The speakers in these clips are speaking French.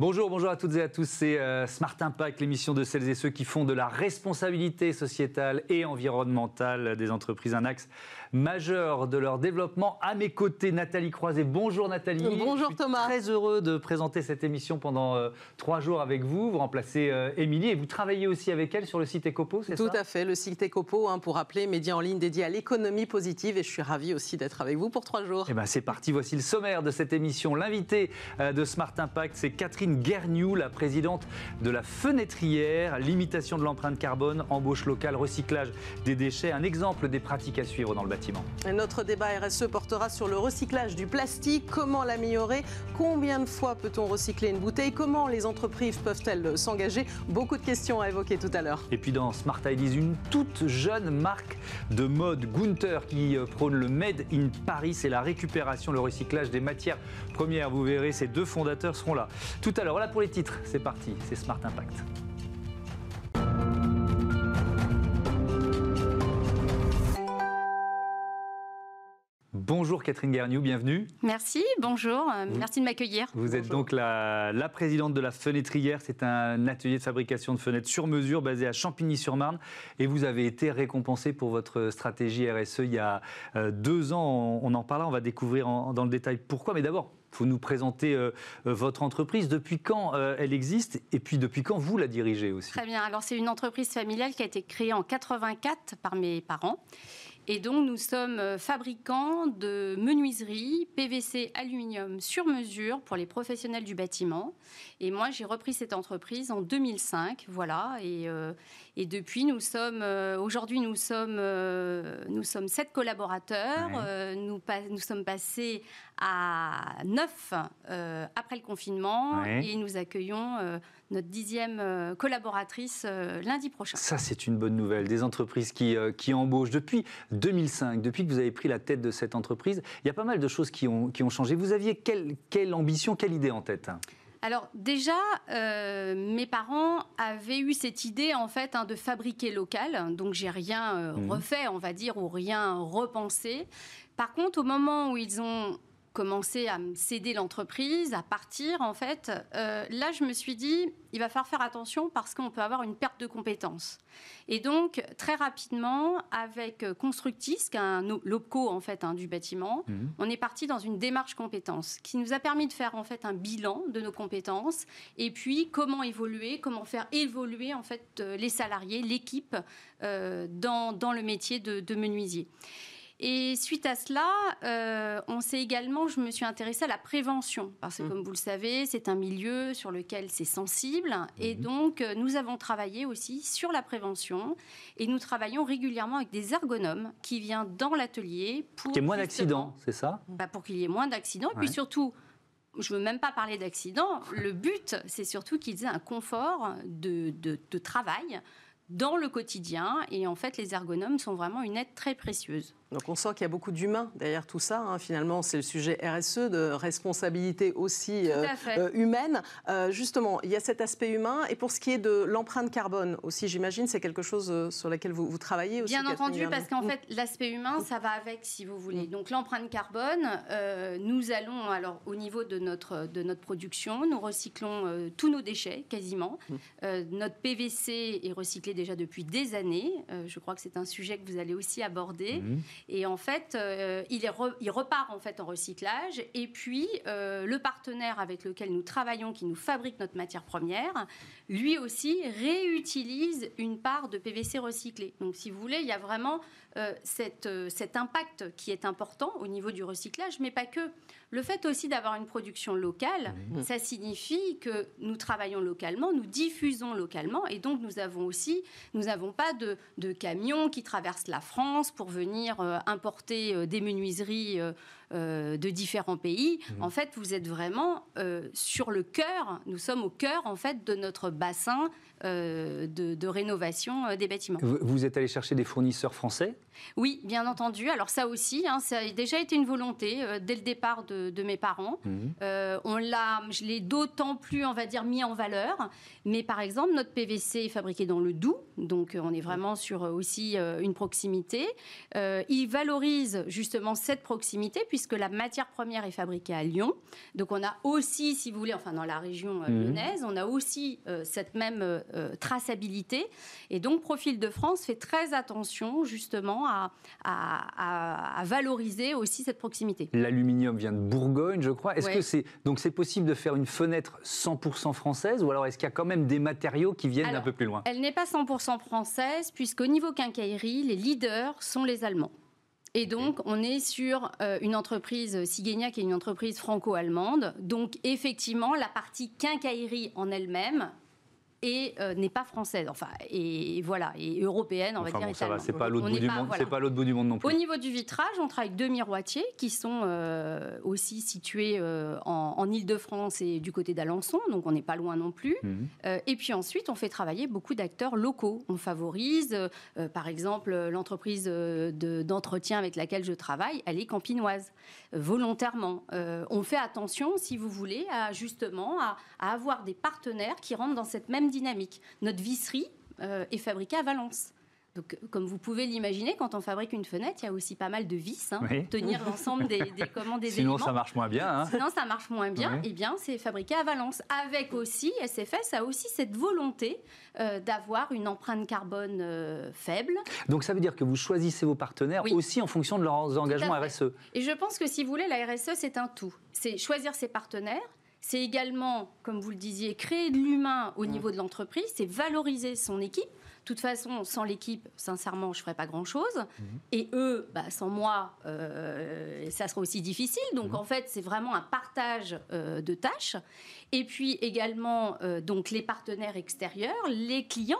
Bonjour, bonjour à toutes et à tous. C'est euh, Smart Impact, l'émission de celles et ceux qui font de la responsabilité sociétale et environnementale des entreprises un axe majeur de leur développement. À mes côtés, Nathalie Croiset. Bonjour Nathalie. Bonjour Thomas. Très heureux de présenter cette émission pendant euh, trois jours avec vous. Vous remplacez euh, Émilie et vous travaillez aussi avec elle sur le site Ecopo, c'est ça? Tout à fait, le site Ecopo, hein, pour rappeler, média en ligne dédié à l'économie positive. Et je suis ravie aussi d'être avec vous pour trois jours. Eh ben, c'est parti. Voici le sommaire de cette émission. L'invité de Smart Impact, c'est Catherine Guerniou, la présidente de la Fenêtrière, limitation de l'empreinte carbone, embauche locale, recyclage des déchets, un exemple des pratiques à suivre dans le bâtiment. notre débat RSE portera sur le recyclage du plastique, comment l'améliorer, combien de fois peut-on recycler une bouteille, comment les entreprises peuvent-elles s'engager, beaucoup de questions à évoquer tout à l'heure. Et puis dans Smart Ideas, une toute jeune marque de mode, Gunther, qui euh, prône le Made in Paris et la récupération, le recyclage des matières premières. Vous verrez, ces deux fondateurs seront là. Tout alors voilà pour les titres, c'est parti, c'est Smart Impact. Bonjour Catherine Garniou, bienvenue. Merci, bonjour, euh, merci de m'accueillir. Vous êtes donc la, présidente de la Fenêtrière, c'est un atelier de fabrication de fenêtres sur mesure basé à Champigny-sur-Marne et vous avez été récompensée pour votre stratégie RSE il y a euh, deux ans, on en parlera, on va découvrir dans le détail pourquoi, mais d'abord faut nous présenter euh, euh, votre entreprise, depuis quand euh, elle existe et puis depuis quand vous la dirigez aussi? Très bien. Alors c'est une entreprise familiale qui a été créée en 84 par mes parents. Et donc, nous sommes fabricants de menuiserie PVC aluminium sur mesure pour les professionnels du bâtiment. Et moi, j'ai repris cette entreprise en 2005. Voilà. Et, et depuis, nous sommes, aujourd'hui, nous sommes, nous sommes sept collaborateurs. nous, nous sommes passés à neuf euh, après le confinement et nous accueillons euh, notre dixième euh, collaboratrice lundi prochain. Ça, c'est une bonne nouvelle. Des entreprises qui, qui embauchent. Depuis 2005, depuis que vous avez pris la tête de cette entreprise, il y a pas mal de choses qui ont, qui ont changé. Vous aviez quelle, quelle ambition, quelle idée en tête? Alors déjà, mes parents avaient eu cette idée en fait hein, de fabriquer local, donc j'ai rien mmh. refait, on va dire, ou rien repensé. Par contre, au moment où ils ont commencer à me céder l'entreprise, à partir, en fait, euh, là, je me suis dit, il va falloir faire attention parce qu'on peut avoir une perte de compétences. Et donc, très rapidement, avec Constructis, qui est un locaux, en fait, hein, du bâtiment, mhm. on est parti dans une démarche compétences qui nous a permis de faire, en fait, un bilan de nos compétences et puis comment évoluer, comment faire évoluer, en fait, euh, les salariés, l'équipe euh, dans, dans, le métier de, de menuisier. Et suite à cela, euh, on s'est également, je me suis intéressée à la prévention, parce que mmh. comme vous le savez, c'est un milieu sur lequel c'est sensible. Et mmh. donc, euh, nous avons travaillé aussi sur la prévention. Et nous travaillons régulièrement avec des ergonomes qui viennent dans l'atelier pour... Qu'il y ait moins d'accidents, c'est ça? Bah, Pour qu'il y ait moins d'accidents. Et puis surtout, je ne veux même pas parler d'accidents. Le but, c'est surtout qu'ils aient un confort de, de, travail dans le quotidien. Et en fait, les ergonomes sont vraiment une aide très précieuse. Donc on sent qu'il y a beaucoup d'humains derrière tout ça. Hein. Finalement, c'est le sujet RSE, de responsabilité aussi euh, euh, humaine. Euh, justement, il y a cet aspect humain. Et pour ce qui est de l'empreinte carbone aussi, j'imagine, c'est quelque chose sur laquelle vous, travaillez aussi. Bien entendu, parce qu'en fait, l'aspect humain, ça va avec, si vous voulez. Mm. Donc l'empreinte carbone, nous allons, alors au niveau de notre, de notre production, nous recyclons tous nos déchets, quasiment. Mm. notre PVC est recyclé déjà depuis des années. je crois que c'est un sujet que vous allez aussi aborder. Mm. Et en fait, euh, il, repart en fait en recyclage. Et puis, euh, le partenaire avec lequel nous travaillons, qui nous fabrique notre matière première, lui aussi réutilise une part de PVC recyclé. Donc, si vous voulez, il y a vraiment euh, cet impact qui est important au niveau du recyclage, mais pas que. Le fait aussi d'avoir une production locale, mmh. ça signifie que nous travaillons localement, nous diffusons localement, et donc nous avons aussi, nous n'avons pas de, camions qui traversent la France pour venir importer euh, des menuiseries euh, de différents pays. Mmh. En fait, vous êtes vraiment sur le cœur. Nous sommes au cœur en fait de notre bassin de, rénovation des bâtiments. Vous êtes allé chercher des fournisseurs français? Oui, bien entendu. Alors ça aussi, hein, ça a déjà été une volonté dès le départ de, mes parents. Mhm. on l'a, je l'ai d'autant plus, on va dire, mis en valeur. Mais par exemple, notre PVC est fabriqué dans le Doubs, donc on est vraiment sur aussi une proximité. Valorise justement cette proximité puisque la matière première est fabriquée à Lyon. Donc on a aussi, si vous voulez, enfin dans la région euh, mhm. lyonnaise, on a aussi euh, cette même euh, traçabilité. Et donc Profil de France fait très attention justement à, à, valoriser aussi cette proximité. L'aluminium vient de Bourgogne, je crois. Est-ce que c'est donc c'est possible de faire une fenêtre 100% française ou alors est-ce qu'il y a quand même des matériaux qui viennent d'un peu plus loin? Elle n'est pas 100% française puisqu'au niveau quincaillerie, les leaders sont les Allemands. Et donc, on est sur euh, une entreprise, Sigenia, qui est une entreprise franco-allemande. Donc, effectivement, la partie quincaillerie en elle-même et euh, n'est pas française, enfin, et voilà, et européenne, on va dire. ça va, c'est pas l'autre bout du monde, c'est pas l'autre bout du monde non plus. Au niveau du vitrage, on travaille avec deux miroitiers qui sont euh, aussi situés euh, en, en Ile-de-France et du côté d'Alençon, donc on n'est pas loin non plus. Mhm. et puis ensuite, on fait travailler beaucoup d'acteurs locaux. On favorise, par exemple, l'entreprise d'entretien avec laquelle je travaille, elle est campinoise, volontairement. on fait attention, si vous voulez, à justement à, à avoir des partenaires qui rentrent dans cette même dynamique. Notre visserie euh, est fabriquée à Valence. Donc, comme vous pouvez l'imaginer, quand on fabrique une fenêtre, il y a aussi pas mal de vis hein, pour tenir l'ensemble des, des, commandes des Sinon, ça marche moins bien. Hein. Sinon, ça marche moins bien. Eh bien, c'est fabriqué à Valence. Avec aussi, SFS a aussi cette volonté euh, d'avoir une empreinte carbone euh, faible. Donc, ça veut dire que vous choisissez vos partenaires aussi en fonction de leurs engagements RSE. Et je pense que si vous voulez, la RSE, c'est un tout. C'est choisir ses partenaires, c'est également, comme vous le disiez, créer de l'humain au niveau de l'entreprise, c'est valoriser son équipe. De toute façon, sans l'équipe, sincèrement, je ne ferais pas grand-chose. Mhm. Et eux, bah, sans moi, euh, ça sera aussi difficile. Donc, mhm. en fait, c'est vraiment un partage euh, de tâches. Et puis également, euh, donc, les partenaires extérieurs, les clients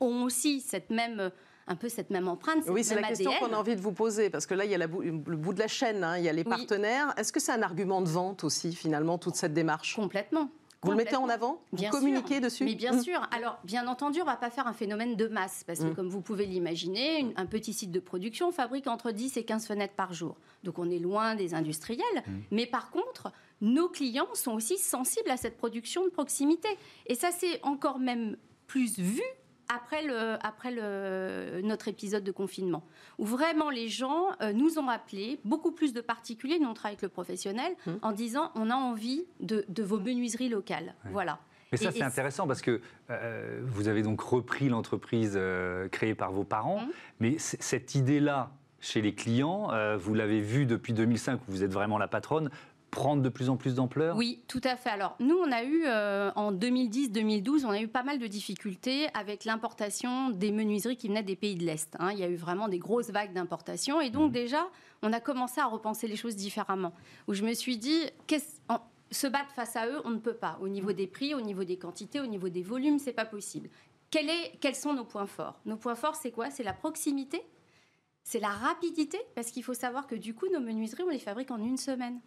ont aussi cette même un peu cette même empreinte. oui, c'est la question qu'on a envie de vous poser, parce que là, il y a le bout de la chaîne, hein, il y a les partenaires. Est-ce que c'est un argument de vente aussi, finalement, toute cette démarche? Complètement. Vous le mettez en avant? Vous communiquez dessus? Mais bien mmh. sûr. Alors, bien entendu, on ne va pas faire un phénomène de masse, parce que, mmh. comme vous pouvez l'imaginer, un petit site de production fabrique entre 10 et 15 fenêtres par jour. Donc, on est loin des industriels. Mmh. Mais par contre, nos clients sont aussi sensibles à cette production de proximité. Et ça, c'est encore même plus vu après, le, après le, notre épisode de confinement, où vraiment les gens euh, nous ont appelés, beaucoup plus de particuliers, nous on travaille avec le professionnel, mmh. en disant on a envie de, vos menuiseries locales. Voilà. Mais ça, c'est intéressant parce que euh, vous avez donc repris l'entreprise euh, créée par vos parents, mmh. mais cette idée-là, chez les clients, vous l'avez vu depuis 2005, où vous êtes vraiment la patronne, prendre de plus en plus d'ampleur? Oui, tout à fait. Alors, nous, on a eu, euh, en 2010-2012, on a eu pas mal de difficultés avec l'importation des menuiseries qui venaient des pays de l'Est. Hein. Il y a eu vraiment des grosses vagues d'importation. Et donc, mmh. déjà, on a commencé à repenser les choses différemment. Où je me suis dit, se battre face à eux, on ne peut pas. Au niveau des prix, au niveau des quantités, au niveau des volumes, c'est pas possible. est, quels sont nos points forts? Nos points forts, c'est quoi? C'est la proximité, c'est la rapidité, parce qu'il faut savoir que du coup, nos menuiseries, on les fabrique en une semaine.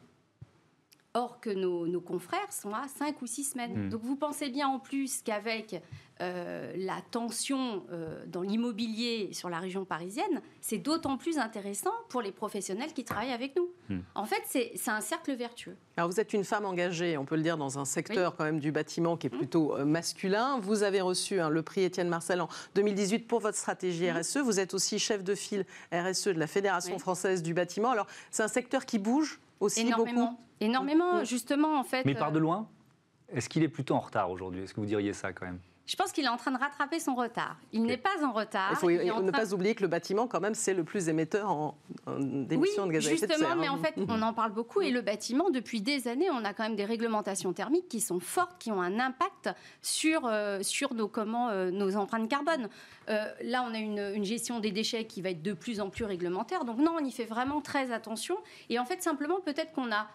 Or que nos, confrères sont à 5 ou 6 semaines. Hmm. Donc vous pensez bien en plus qu'avec euh, la tension euh, dans l'immobilier sur la région parisienne, c'est d'autant plus intéressant pour les professionnels qui travaillent avec nous. Hmm. En fait, c'est un cercle vertueux. Alors vous êtes une femme engagée, on peut le dire, dans un secteur quand même du bâtiment qui est hmm. plutôt euh, masculin. Vous avez reçu hein, le prix Étienne Marcel en 2018 pour votre stratégie RSE. Vous êtes aussi chef de file RSE de la Fédération française du bâtiment. Alors c'est un secteur qui bouge aussi Énormément. beaucoup Énormément, justement, en fait. Mais par de loin? Est-ce qu'il est plutôt en retard aujourd'hui? Est-ce que vous diriez ça quand même? Je pense qu'il est en train de rattraper son retard. Il n'est pas en retard. Il faut ne pas oublier que le bâtiment, quand même, c'est le plus émetteur en, d'émissions de gaz à effet de serre. Justement, mais en fait, on en parle beaucoup. Et le bâtiment, depuis des années, on a quand même des réglementations thermiques qui sont fortes, qui ont un impact sur, euh, sur nos, comment, euh, nos empreintes carbone. Euh, là, on a une, une, gestion des déchets qui va être de plus en plus réglementaire. Donc non, on y fait vraiment très attention. Et en fait, simplement, peut-être qu'on a...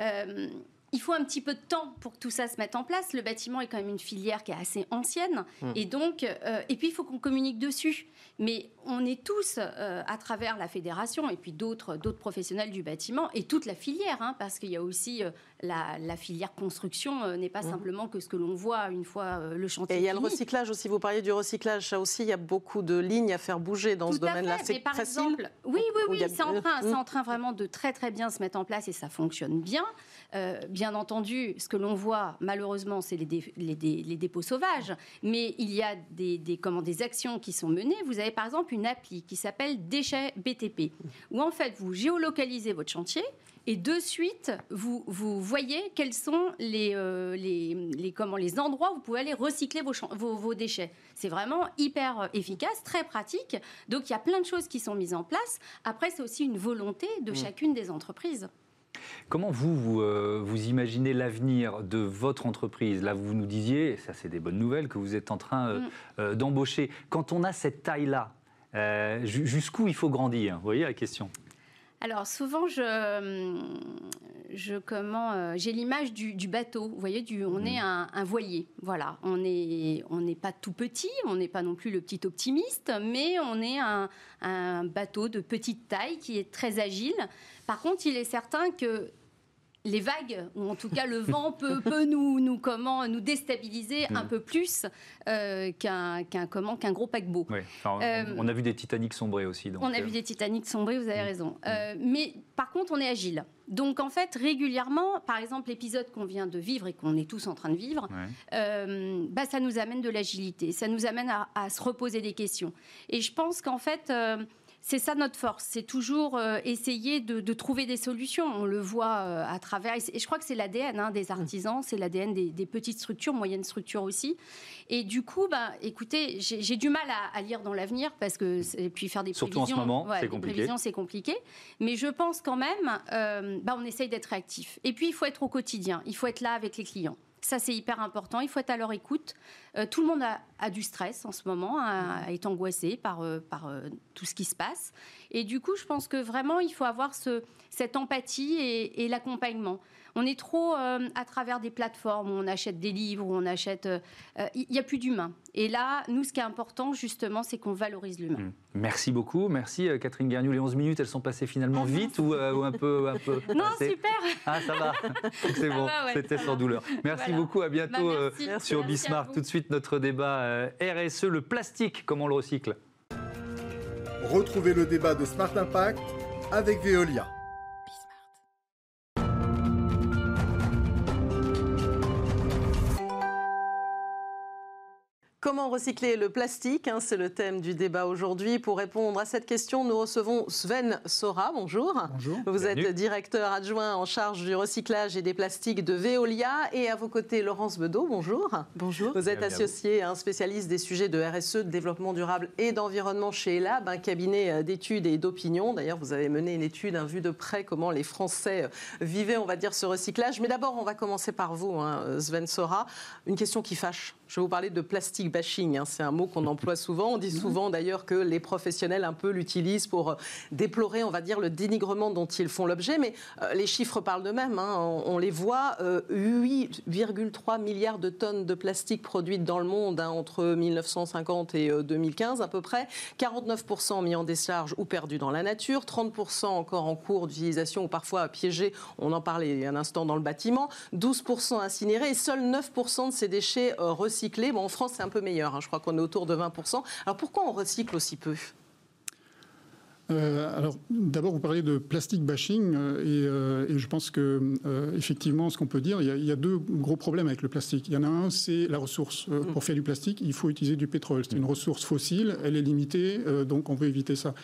Euh, il faut un petit peu de temps pour que tout ça se mette en place. Le bâtiment est quand même une filière qui est assez ancienne. Mmh. Et donc, euh, et puis il faut qu'on communique dessus. Mais on est tous, euh, à travers la fédération et puis d'autres, d'autres professionnels du bâtiment et toute la filière, hein, parce qu'il y a aussi la, filière construction n'est pas mmh. simplement que ce que l'on voit une fois le chantier. Et il y a le recyclage aussi. Vous parliez du recyclage. Ça aussi, il y a beaucoup de lignes à faire bouger dans ce domaine-là. C'est par exemple, oui, oui, oui, c'est en train, c'est en train vraiment de très très bien se mettre en place et ça fonctionne bien. Euh, bien entendu, ce que l'on voit, malheureusement, c'est les, dépôts sauvages, mais il y a des, des actions qui sont menées. Vous avez par exemple une appli qui s'appelle Déchets BTP, où en fait, vous géolocalisez votre chantier et de suite, vous, vous voyez quels sont les, euh, les, comment, les endroits où vous pouvez aller recycler vos, vos, vos déchets. C'est vraiment hyper efficace, très pratique. Donc il y a plein de choses qui sont mises en place. Après, c'est aussi une volonté de mmh. chacune des entreprises. Comment vous, vous, euh, imaginez l'avenir de votre entreprise? Là, vous nous disiez, et ça c'est des bonnes nouvelles, que vous êtes en train euh, mm. euh, d'embaucher. Quand on a cette taille-là, jusqu'où il faut grandir? Vous voyez la question alors souvent, je, je comment, j'ai l'image du, bateau. Vous voyez, du, on est mm. un, voilier. Voilà, on n'est on n'est pas tout petit, on n'est pas non plus le petit optimiste, mais on est un, un bateau de petite taille qui est très agile. Par contre, il est certain que les vagues, ou en tout cas le vent peut, nous, nous, comment, nous déstabiliser un mm. peu plus euh, qu'un qu'un gros paquebot. Euh, on a vu des Titanic sombrer aussi. on a vu euh, des Titanic sombrer, vous avez mm. raison. Mm. mais par contre, on est agile. Donc en fait, régulièrement, par exemple l'épisode qu'on vient de vivre et qu'on est tous en train de vivre, bah, ça nous amène de l'agilité, ça nous amène à, à, se reposer des questions. Et je pense qu'en fait c'est ça notre force, c'est toujours euh, essayer de, trouver des solutions. On le voit euh, à travers, et je crois que c'est l'ADN hein, des artisans, c'est l'ADN des, petites structures, moyennes structures aussi. Et du coup, bah, écoutez, j'ai du mal à, lire dans l'avenir parce que et puis faire des Surtout prévisions, en ce moment, c'est compliqué. c'est compliqué. Mais je pense quand même, euh, bah, on essaye d'être réactif. Et puis il faut être au quotidien, il faut être là avec les clients. Ça, c'est hyper important. Il faut être à leur écoute. Euh, tout le monde a, du stress en ce moment, a, est angoissé par, euh, par euh, tout ce qui se passe. Et du coup, je pense que vraiment, il faut avoir ce, cette empathie et l'accompagnement. On est trop à travers des plateformes où on achète des livres, où on achète. Il n'y a plus d'humain. Et là, nous, ce qui est important, justement, c'est qu'on valorise l'humain. Mmh. Merci beaucoup. Merci, Catherine Garniou. Les 11 minutes, elles sont passées finalement ah, vite ou, un peu. Un peu non, super. Ah, ça va. C'est bon. C'était sans douleur. Merci beaucoup. À bientôt bah, sur Bismarck. Tout de suite, notre débat RSE, le plastique, comment le recycle. Retrouvez le débat de Smart Impact avec Veolia. Comment recycler le plastique hein, C'est le thème du débat aujourd'hui. Pour répondre à cette question, nous recevons Sven Sora. Bonjour. Bonjour. Vous êtes directeur adjoint en charge du recyclage et des plastiques de Veolia. Et à vos côtés, Laurence Bedeau. Bonjour. Bonjour. Vous êtes associé à un spécialiste des sujets de RSE, de développement durable et d'environnement chez ELAB, un cabinet euh, d'études et d'opinion. D'ailleurs, vous avez mené une étude, un vue de près comment les Français euh, vivaient, on va dire, ce recyclage. Mais d'abord, on va commencer par vous, hein, Sven Sora. Une question qui fâche. Je vais vous parler de plastique bashing. Hein. C'est un mot qu'on emploie souvent. On dit souvent d'ailleurs que les professionnels un peu l'utilisent pour euh, déplorer, on va dire, le dénigrement dont ils font l'objet. Mais euh, les chiffres parlent d'eux-mêmes. Hein. On, les voit. 8,3 euh, milliards de tonnes de plastique produites dans le monde hein, entre 1950 et 2015 à peu près. 49% mis en décharge ou perdus dans la nature. 30% encore en cours d'utilisation ou parfois piégés. On en parlait un instant dans le bâtiment. 12% incinérés et seuls 9% de ces déchets recyclés Bon, en France, c'est un peu meilleur. Hein. Je crois qu'on est autour de 20%. Alors pourquoi on recycle aussi peu? Euh, alors, d'abord, vous parlez de plastic bashing, euh, euh, et, je pense que effectivement, ce qu'on peut dire, il y, a, deux gros problèmes avec le plastique. Il y en a un, c'est la ressource. Mm. Pour faire du plastique, il faut utiliser du pétrole. C'est une ressource fossile, elle est limitée, donc on veut éviter ça.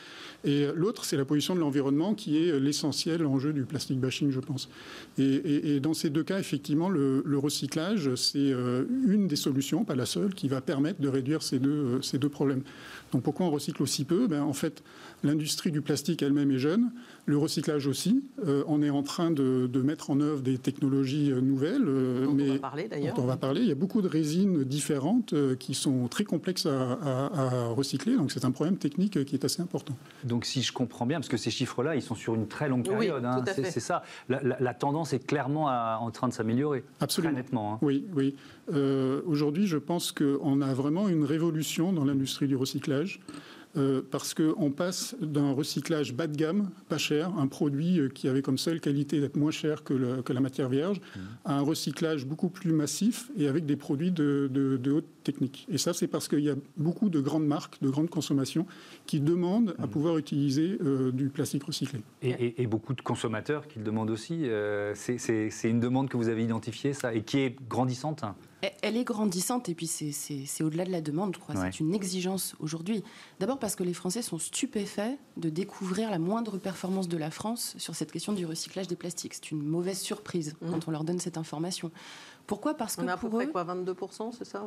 Et l'autre, c'est la pollution de l'environnement, qui est l'essentiel enjeu du plastic bashing, je pense. Et, dans ces deux cas, effectivement, le, recyclage, c'est une des solutions, pas la seule, qui va permettre de réduire ces deux, ces deux problèmes. Donc pourquoi on recycle aussi peu? Ben, En fait, l'industrie du plastique elle-même est jeune, le recyclage aussi. Euh, on est en train de, mettre en œuvre des technologies euh, nouvelles. Euh, mais on va parler d'ailleurs. On va parler. Il y a beaucoup de résines différentes qui sont très complexes à, recycler. Donc c'est un problème technique qui est assez important. Donc si je comprends bien, parce que ces chiffres-là, ils sont sur une très longue période. Hein, c'est ça. La, tendance est clairement en train de s'améliorer. Absolument. Très nettement. Hein. Oui, oui. Aujourd'hui, je pense qu'on a vraiment une révolution dans l'industrie du recyclage. Euh, parce qu'on passe d'un recyclage bas de gamme, pas cher, un produit euh, qui avait comme seule qualité d'être moins cher que, la matière vierge, mmh. à un recyclage beaucoup plus massif et avec des produits de, haute technique. Et ça, c'est parce qu'il y a beaucoup de grandes marques, de grandes consommations qui demandent à mmh. pouvoir utiliser euh, du plastique recyclé. Et, beaucoup de consommateurs qui le demandent aussi. c'est une demande que vous avez identifiée, ça, et qui est grandissante elle est grandissante et puis c'est au-delà de la demande, je crois. C'est une exigence aujourd'hui. D'abord parce que les Français sont stupéfaits de découvrir la moindre performance de la France sur cette question du recyclage des plastiques. C'est une mauvaise surprise mmh. quand on leur donne cette information. Pourquoi? Parce que on a à peu près quoi 22%, c'est ça?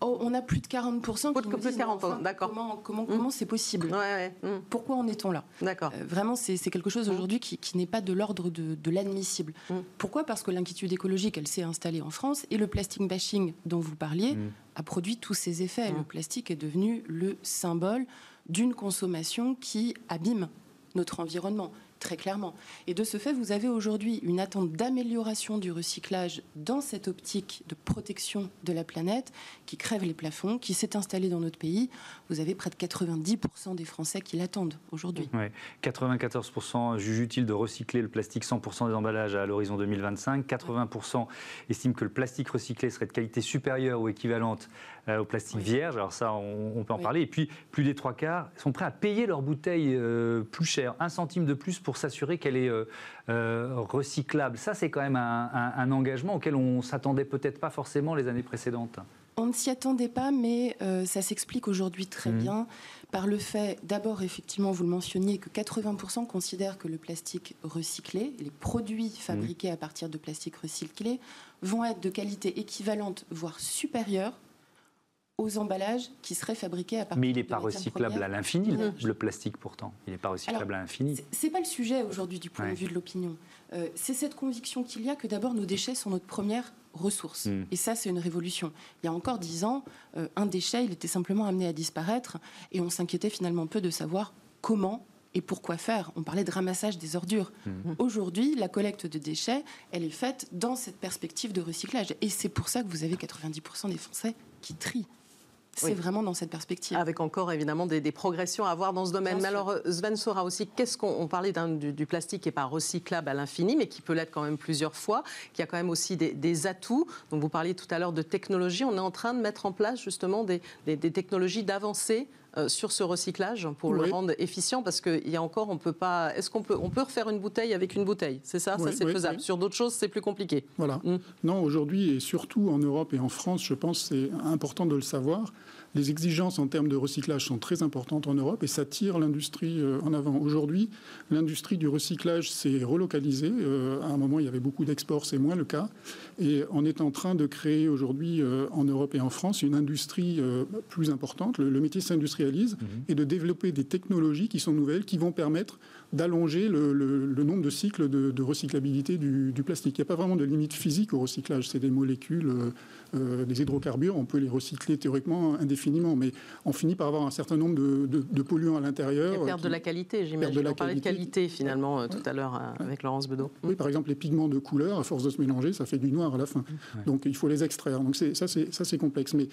Oh, On a plus de 40%. Plus de 40, d'accord. Comment comment comment c'est possible? Mmh. Pourquoi en est-on là? D'accord. Euh, vraiment, c'est quelque chose mmh. aujourd'hui qui, n'est pas de l'ordre de, de l'admissible. Pourquoi? Parce que l'inquiétude écologique, elle s'est installée en France et le plastic bashing dont vous parliez a produit tous ces effets. Le plastique est devenu le symbole d'une consommation qui abîme notre environnement très clairement. Et de ce fait, vous avez aujourd'hui une attente d'amélioration du recyclage dans cette optique de protection de la planète qui crève les plafonds, qui s'est installée dans notre pays. Vous avez près de 90% des Français qui l'attendent aujourd'hui. Ouais. 94% jugent utile de recycler le plastique 100% des emballages à l'horizon 2025. 80% estiment que le plastique recyclé serait de qualité supérieure ou équivalente au plastique vierge. Alors ça, on, peut en parler. Et puis, plus des trois quarts sont prêts à payer leur bouteille euh, plus cher, un centime de plus pour s'assurer qu'elle est euh, recyclable. Ça, c'est quand même un, engagement auquel on s'attendait peut-être pas forcément les années précédentes. On ne s'y attendait pas, mais ça s'explique aujourd'hui très mmh. bien par le fait, d'abord, effectivement, vous le mentionniez, que 80% considèrent que le plastique recyclé, les produits fabriqués mmh. à partir de plastique recyclé, vont être de qualité équivalente, voire supérieure aux emballages qui seraient fabriqués à partir Mais il n'est pas recyclable à l'infini, le plastique pourtant. Il n'est pas recyclable à l'infini. C'est pas le sujet aujourd'hui du point de vue de l'opinion. Euh, c'est cette conviction qu'il y a que d'abord nos déchets sont notre première ressource. Hmm. Et ça, c'est une révolution. Il y a encore dix ans, euh, un déchet, il était simplement amené à disparaître et on s'inquiétait finalement peu de savoir comment et pourquoi faire On parlait de ramassage des ordures. Hmm. Aujourd'hui, la collecte de déchets, elle est faite dans cette perspective de recyclage. Et c'est pour ça que vous avez 90% des Français qui trient c'est vraiment dans cette perspective. Avec encore évidemment des, progressions à voir dans ce domaine. mais alors, euh, Sven Sora aussi, qu'est-ce qu'on parlait du, plastique qui n'est pas recyclable à l'infini, mais qui peut l'être quand même plusieurs fois, qui a quand même aussi des, atouts. Donc, vous parliez tout à l'heure de technologie. On est en train de mettre en place justement des, technologies d'avancée sur ce recyclage pour le rendre efficient parce qu'il y a encore on peut pas est-ce qu'on peut on peut refaire une bouteille avec une bouteille c'est ça? Ça c'est faisable. sur d'autres choses c'est plus compliqué. Voilà. Hmm. non aujourd'hui et surtout en Europe et en France je pense c'est important de le savoir les exigences en termes de recyclage sont très importantes en Europe et ça tire l'industrie euh, en avant. Aujourd'hui, l'industrie du recyclage s'est relocalisée. Euh, à un moment, il y avait beaucoup d'exports, c'est moins le cas. Et on est en train de créer aujourd'hui euh, en Europe et en France une industrie plus importante. Le, métier s'industrialise mhm. et de développer des technologies qui sont nouvelles, qui vont permettre d'allonger le, nombre de cycles de, recyclabilité du, plastique. Il n'y a pas vraiment de limite physique au recyclage. C'est des molécules, euh, des hydrocarbures. On peut les recycler théoriquement indéfiniment, mais on finit par avoir un certain nombre de, polluants à l'intérieur. Et perdre de la qualité, j'imagine. On parlait de qualité finalement euh, tout à l'heure avec Laurence Bedeau. Oui, par exemple, les pigments de couleur, à force de se mélanger, ça fait du noir à la fin. Donc il faut les extraire. Donc ça, c'est complexe. Mais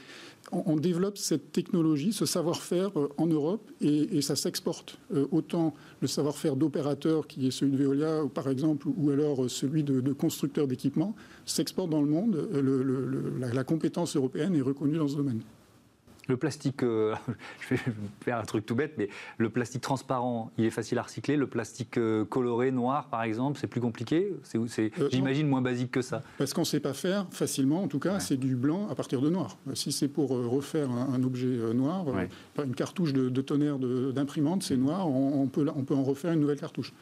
on, développe cette technologie, ce savoir-faire en Europe et, et ça s'exporte. autant le savoir-faire d'opérateur qui est celui de Veolia, par exemple, ou alors celui de, de constructeurs d'équipements, s'exporte dans le monde. la, compétence européenne est reconnue dans ce domaine. Le plastique, euh, je vais faire un truc tout bête, mais le plastique transparent, il est facile à recycler. Le plastique euh, coloré, noir, par exemple, c'est plus compliqué. C'est, euh, j'imagine moins basique que ça. Parce qu'on ne sait pas faire facilement, en tout cas, c'est du blanc à partir de noir. Si c'est pour refaire un, objet noir, une cartouche de, tonnerre d'imprimante, c'est noir, on, peut, on peut en refaire une nouvelle cartouche.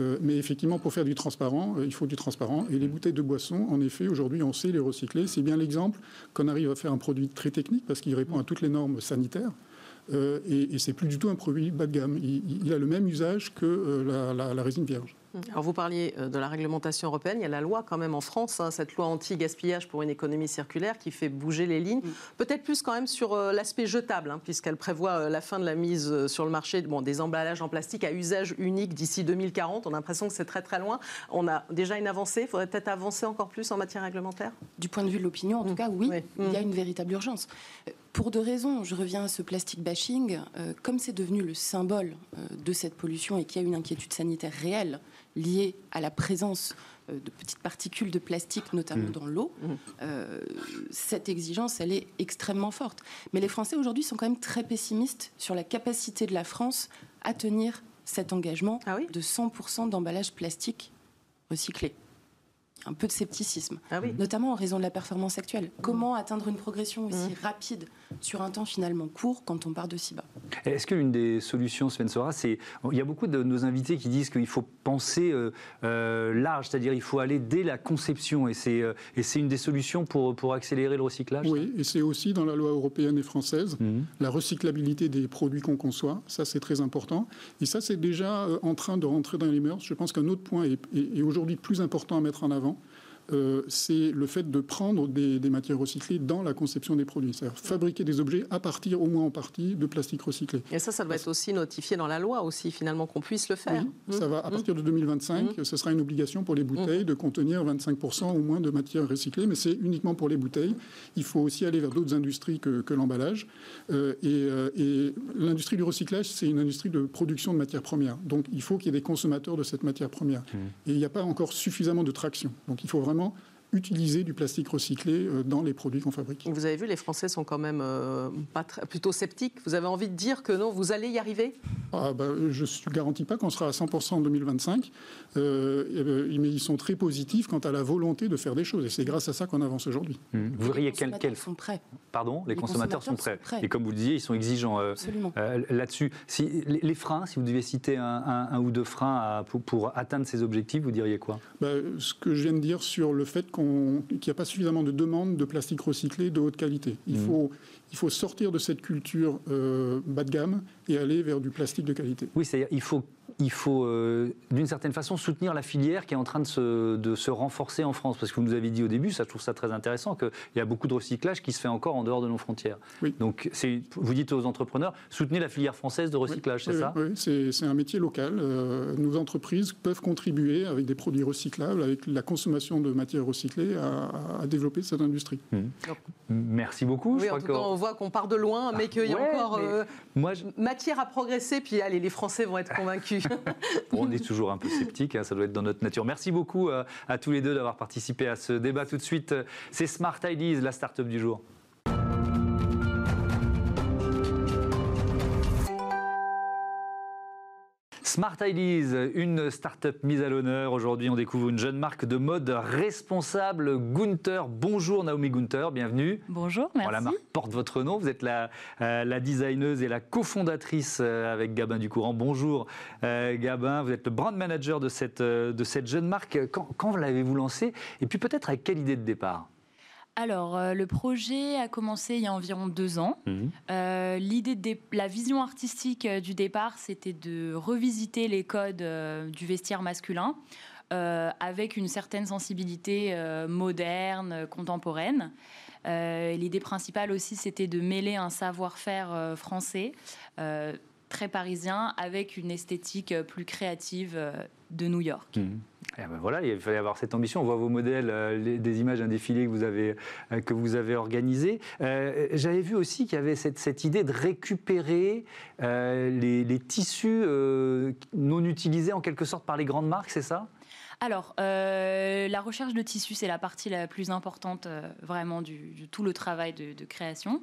Euh, mais effectivement, pour faire du transparent, euh, il faut du transparent. Et les bouteilles de boisson, en effet, aujourd'hui, on sait les recycler. C'est bien l'exemple qu'on arrive à faire un produit très technique parce qu'il répond à toutes les normes sanitaires. Euh, et, et c'est plus du tout un produit bas de gamme. Il, a le même usage que la, résine vierge. Alors vous parliez euh, de la réglementation européenne, il y a la loi quand même en France, hein, cette loi anti-gaspillage pour une économie circulaire qui fait bouger les lignes, mm. peut-être plus quand même sur euh, l'aspect jetable, hein, puisqu'elle prévoit euh, la fin de la mise sur le marché bon, des emballages en plastique à usage unique d'ici 2040. On a l'impression que c'est très très loin. On a déjà une avancée, il faudrait peut-être avancer encore plus en matière réglementaire? Du point de vue de l'opinion, en tout mm. cas, oui, il y a une véritable urgence pour deux raisons. Je reviens à ce plastic bashing. comme c'est devenu le symbole de cette pollution et qu'il y a une inquiétude sanitaire réelle liée à la présence de petites particules de plastique, notamment mmh. dans l'eau, mmh. cette exigence, elle est extrêmement forte. Mais les Français aujourd'hui sont quand même très pessimistes sur la capacité de la France à tenir cet engagement ah de 100% d'emballage plastique recyclé un peu de scepticisme, ah notamment en raison de la performance actuelle. Comment atteindre une progression aussi mmh. rapide sur un temps finalement court quand on part de si bas? Est-ce que l'une des solutions, Sven Sora, c'est il y a beaucoup de nos invités qui disent qu'il faut penser euh, euh, large, c'est-à-dire il faut aller dès la conception, et c'est euh, et c'est une des solutions pour pour accélérer le recyclage? Oui, et c'est aussi dans la loi européenne et française mmh. la recyclabilité des produits qu'on conçoit, ça c'est très important, et ça c'est déjà en train de rentrer dans les mœurs. Je pense qu'un autre point est aujourd'hui plus important à mettre en avant euh, c'est le fait de prendre des, matières recyclées dans la conception des produits. C'est-à-dire fabriquer des objets à partir, au moins en partie, de plastique recyclé. Et ça, ça doit être aussi notifié dans la loi aussi, finalement, qu'on puisse le faire. Oui, ça va. À mmh. partir de 2025, mmh. ce sera une obligation pour les bouteilles mmh. de contenir 25% au moins de matières recyclées, mais c'est uniquement pour les bouteilles. Il faut aussi aller vers d'autres industries que, l'emballage. Euh, euh, et, l'industrie du recyclage, c'est une industrie de production de matières premières. Donc il faut qu'il y ait des consommateurs de cette matière première. Et il n'y a pas encore suffisamment de traction. Donc il faut vraiment notamment utiliser du plastique recyclé euh, dans les produits qu'on fabrique. Vous avez vu, les Français sont quand même euh, pas plutôt sceptiques. Vous avez envie de dire que non, vous allez y arriver? Ah, bah, Je ne garantis pas qu'on sera à 100% en 2025, euh, mais ils sont très positifs quant à la volonté de faire des choses. Et c'est grâce à ça qu'on avance aujourd'hui. Mmh. Vous voudriez quel, quel... sont prêts. Pardon? Les, consommateurs, sont, prêts. Et comme vous le disiez, ils sont exigeants là-dessus. Si, les, freins, si vous deviez citer un, ou deux freins pour, atteindre ces objectifs, vous diriez quoi? Bah, Ce que je viens de dire sur le fait qu'il n'y a pas suffisamment de demandes de plastique recyclé de haute qualité. Il, mmh. faut, il faut sortir de cette culture euh, bas de gamme et aller vers du plastique de qualité. Oui, c'est-à-dire il faut il faut, euh, d'une certaine façon, soutenir la filière qui est en train de se, de se, renforcer en France. Parce que vous nous avez dit au début, ça, je trouve ça très intéressant, qu'il y a beaucoup de recyclage qui se fait encore en dehors de nos frontières. Oui. Donc, vous dites aux entrepreneurs, soutenez la filière française de recyclage, c'est ça? Oui, c'est un métier local. Euh, nos entreprises peuvent contribuer avec des produits recyclables, avec la consommation de matières recyclées, à, développer cette industrie. Mmh. Merci beaucoup. Oui, en tout cas, on voit qu'on part de loin, mais qu'il y a encore euh, moi, matière à progresser. Puis, allez, les Français vont être convaincus. on est toujours un peu sceptique, hein, ça doit être dans notre nature. Merci beaucoup euh, à tous les deux d'avoir participé à ce débat. Tout de suite, euh, c'est Smart Ideas, la start-up du jour. Smart Ideas, une start-up mise à l'honneur. Aujourd'hui, on découvre une jeune marque de mode responsable, Gunther. Bonjour Naomi Gunther, bienvenue. Bonjour, merci. la marque porte votre nom. Vous êtes la, euh, la designeuse et la cofondatrice euh, avec Gabin Ducourant. Bonjour euh, Gabin, vous êtes le brand manager de cette, de cette jeune marque. Quand, quand l'avez-vous lancée? Et puis peut-être avec quelle idée de départ? Alors, euh, le projet a commencé il y a environ deux ans. Mhm. Euh, l'idée de la vision artistique euh, du départ, c'était de revisiter les codes du vestiaire masculin avec une certaine sensibilité moderne, contemporaine. L'idée principale aussi, c'était de mêler un savoir-faire français très parisien avec une esthétique plus créative de New York. Mhm. Eh ben voilà, il fallait avoir cette ambition. On voit vos modèles, euh, des images, un défilé que vous avez, euh, avez organisé. Euh, j'avais vu aussi qu'il y avait cette, cette, idée de récupérer les, tissus non utilisés en quelque sorte par les grandes marques, c'est ça? Alors, la recherche de tissus, c'est la partie la plus importante vraiment du, tout le travail de création.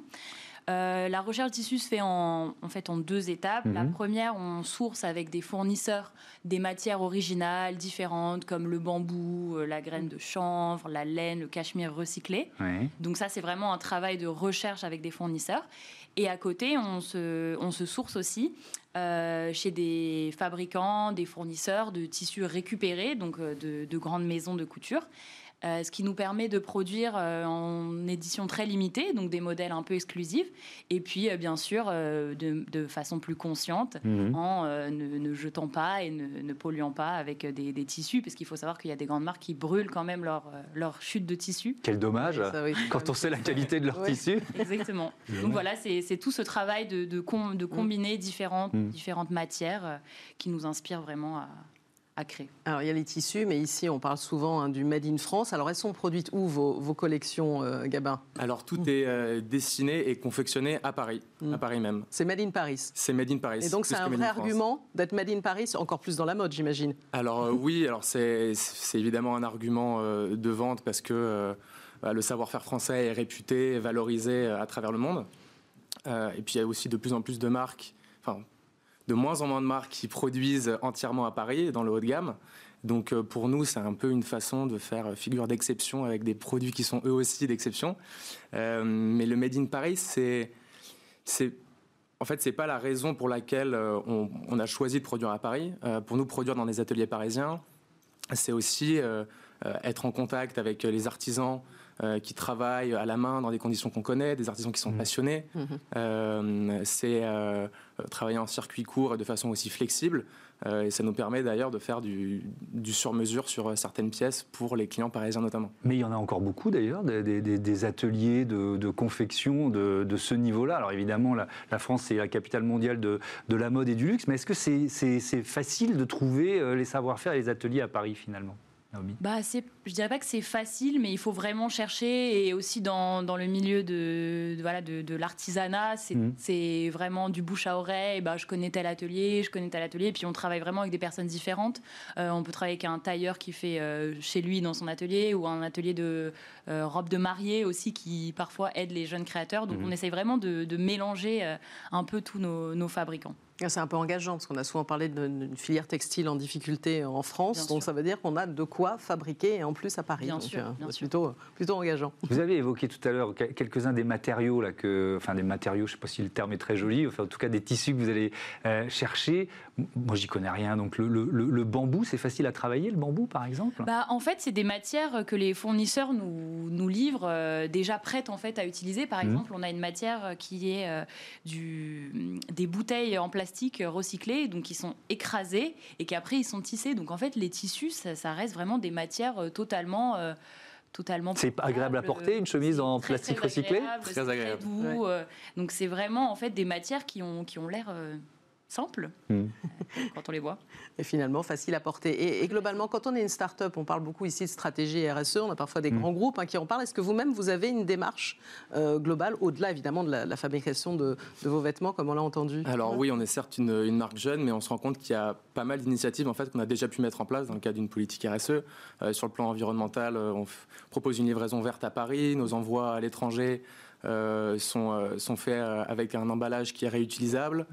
Euh, la recherche de tissus se fait en, fait en deux étapes. La mhm. première, on source avec des fournisseurs des matières originales différentes comme le bambou, euh, la graine de chanvre, la laine, le cachemire recyclé. Donc ça, c'est vraiment un travail de recherche avec des fournisseurs. Et à côté, on se, on se source aussi euh, chez des fabricants, des fournisseurs de tissus récupérés, donc de grandes maisons de couture. Euh, ce qui nous permet de produire euh, en édition très limitée, donc des modèles un peu exclusifs, et puis euh, bien sûr de, façon plus consciente, mhm. en ne, jetant pas et ne, polluant pas avec des, tissus, parce qu'il faut savoir qu'il y a des grandes marques qui brûlent quand même leur, leur chute de tissus. Quel dommage, quand on sait la qualité de leur tissu. Exactement. donc voilà, c'est tout ce travail de, de, de combiner différentes, mhm. différentes matières qui nous inspire vraiment à à créer. Alors il y a les tissus, mais ici on parle souvent hein, du Made in France. Alors elles sont produites où vos, collections, euh, Gabin? Alors tout est euh, dessiné et confectionné à Paris, mm. à Paris même. C'est Made in Paris C'est Made in Paris. Et donc c'est un vrai argument d'être Made in Paris, encore plus dans la mode j'imagine Alors euh, oui, alors c'est évidemment un argument de vente parce que bah, le savoir-faire français est réputé, valorisé à travers le monde. et puis il y a aussi de plus en plus de marques, enfin de moins en moins de marques qui produisent entièrement à Paris, dans le haut de gamme. Donc euh, pour nous, c'est un peu une façon de faire figure d'exception avec des produits qui sont eux aussi d'exception. Euh, mais le Made in Paris, c'est, c'est en fait, c'est pas la raison pour laquelle euh, on, a choisi de produire à Paris. pour nous, produire dans des ateliers parisiens, c'est aussi être en contact avec les artisans, qui travaillent à la main dans des conditions qu'on connaît, des artisans qui sont mmh. passionnés. Mmh. C'est travailler en circuit court et de façon aussi flexible. et ça nous permet d'ailleurs de faire du, sur-mesure sur certaines pièces pour les clients parisiens notamment. Mais il y en a encore beaucoup d'ailleurs, des, ateliers de, confection de, ce niveau-là. Alors évidemment, la, France, c'est la capitale mondiale de, la mode et du luxe, mais est-ce que c'est facile de trouver les savoir-faire et les ateliers à Paris finalement? Bah, je dirais pas que c'est facile, mais il faut vraiment chercher. Et aussi dans, dans le milieu de, voilà, de, de l'artisanat, mmh. c'est vraiment du bouche à oreille. Bah, je connais tel atelier, je connais tel atelier. Puis on travaille vraiment avec des personnes différentes. Euh, on peut travailler avec un tailleur qui fait euh, chez lui dans son atelier ou un atelier de euh, robe de mariée aussi qui parfois aide les jeunes créateurs. Donc mmh. on essaye vraiment de, de mélanger un peu tous nos, nos fabricants. Ah, c'est un peu engageant parce qu'on a souvent parlé d'une filière textile en difficulté en France, donc ça veut dire qu'on a de quoi fabriquer et en plus à Paris. Bien sûr, euh, c'est plutôt, plutôt engageant. Vous avez évoqué tout à l'heure quelques-uns des matériaux là que, enfin des matériaux, je ne sais pas si le terme est très joli, enfin en tout cas des tissus que vous allez euh, chercher. Moi, j'y connais rien, donc le, le, bambou, c'est facile à travailler, le bambou par exemple? Bah, en fait, c'est des matières que les fournisseurs nous, nous livrent euh, déjà prêtes en fait à utiliser. Par mmh. exemple, on a une matière qui est du, des bouteilles en plastique recyclés, donc ils sont écrasés et qu'après ils sont tissés. Donc en fait, les tissus, ça, reste vraiment des matières euh, totalement. Euh, totalement c'est agréable à porter une chemise en plastique recyclé? très agréable, euh. donc c'est vraiment en fait des matières qui ont qui ont l'air simple hmm. quand on les voit. Et finalement, facile à porter. Et, globalement, quand on est une start-up, on parle beaucoup ici de stratégie RSE, on a parfois des hmm. grands groupes hein, qui en parlent. Est-ce que vous-même, vous avez une démarche euh, globale, au-delà évidemment de la, fabrication de, vos vêtements, comme on l'a entendu? Alors oui, on est certes une, marque jeune, mais on se rend compte qu'il y a pas mal d'initiatives en fait, qu'on a déjà pu mettre en place dans le cadre d'une politique RSE. Euh, sur le plan environnemental, euh, on propose une livraison verte à Paris, nos envois à l'étranger sont, sont faits avec un emballage qui est réutilisable.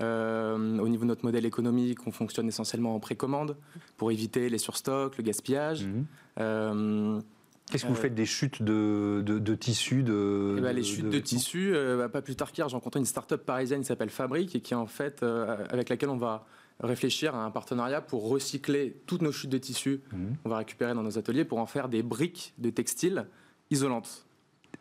Euh, au niveau de notre modèle économique, on fonctionne essentiellement en précommande pour éviter les surstocks, le gaspillage. Mhm. Euh, Qu'est-ce que vous euh, faites des chutes de, de, tissus de, eh ben, Les chutes de, tissus, bah, pas plus tard qu'hier, j'ai rencontré une start-up parisienne qui s'appelle Fabrique et qui en fait, avec laquelle on va réfléchir à un partenariat pour recycler toutes nos chutes de tissus. Mhm. On va récupérer dans nos ateliers pour en faire des briques de textile isolantes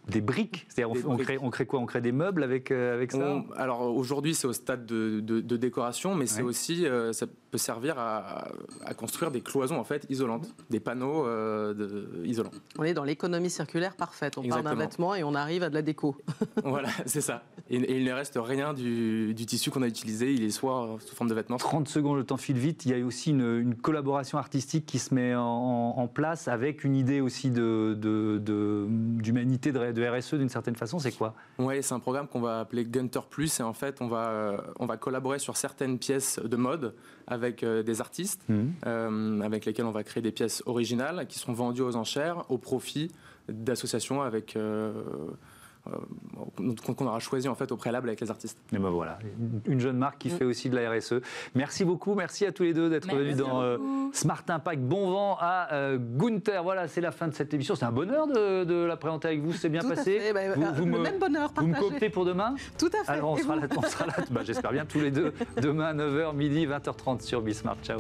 des briques C'est-à-dire, on, crée, on, crée, quoi? On crée des meubles avec, euh, avec ça? Alors aujourd'hui, c'est au stade de, de, décoration, mais c'est aussi, euh, ça peut servir à, à, construire des cloisons en fait isolantes, des panneaux euh, de, isolants. On est dans l'économie circulaire parfaite. On parle d'un vêtement et on arrive à de la déco. voilà, c'est ça. Et, il ne reste rien du, du tissu qu'on a utilisé. Il est soit sous forme de vêtements. 30 secondes, le temps file vite. Il y a aussi une, une collaboration artistique qui se met en, en, place avec une idée aussi d'humanité de, de, de de RSE d'une certaine façon, c'est quoi? Oui, c'est un programme qu'on va appeler Gunter Plus et en fait, on va, euh, on va collaborer sur certaines pièces de mode avec euh, des artistes mhm. euh, avec lesquels on va créer des pièces originales qui seront vendues aux enchères au profit d'associations avec euh, qu'on aura choisi en fait au préalable avec les artistes. Et ben voilà, une jeune marque qui mm. fait aussi de la RSE. Merci beaucoup, merci à tous les deux d'être venus dans euh, Smart Impact. Bon vent à euh, Gunther. Voilà, c'est la fin de cette émission. C'est un bonheur de, la présenter avec vous. C'est bien passé. Bah, vous, me, même bonheur. Vous me cooptez pour demain Tout à fait. Alors on sera là, on sera là. Bah, j'espère bien tous les deux demain 9h midi 20h30 sur Bismart. Ciao.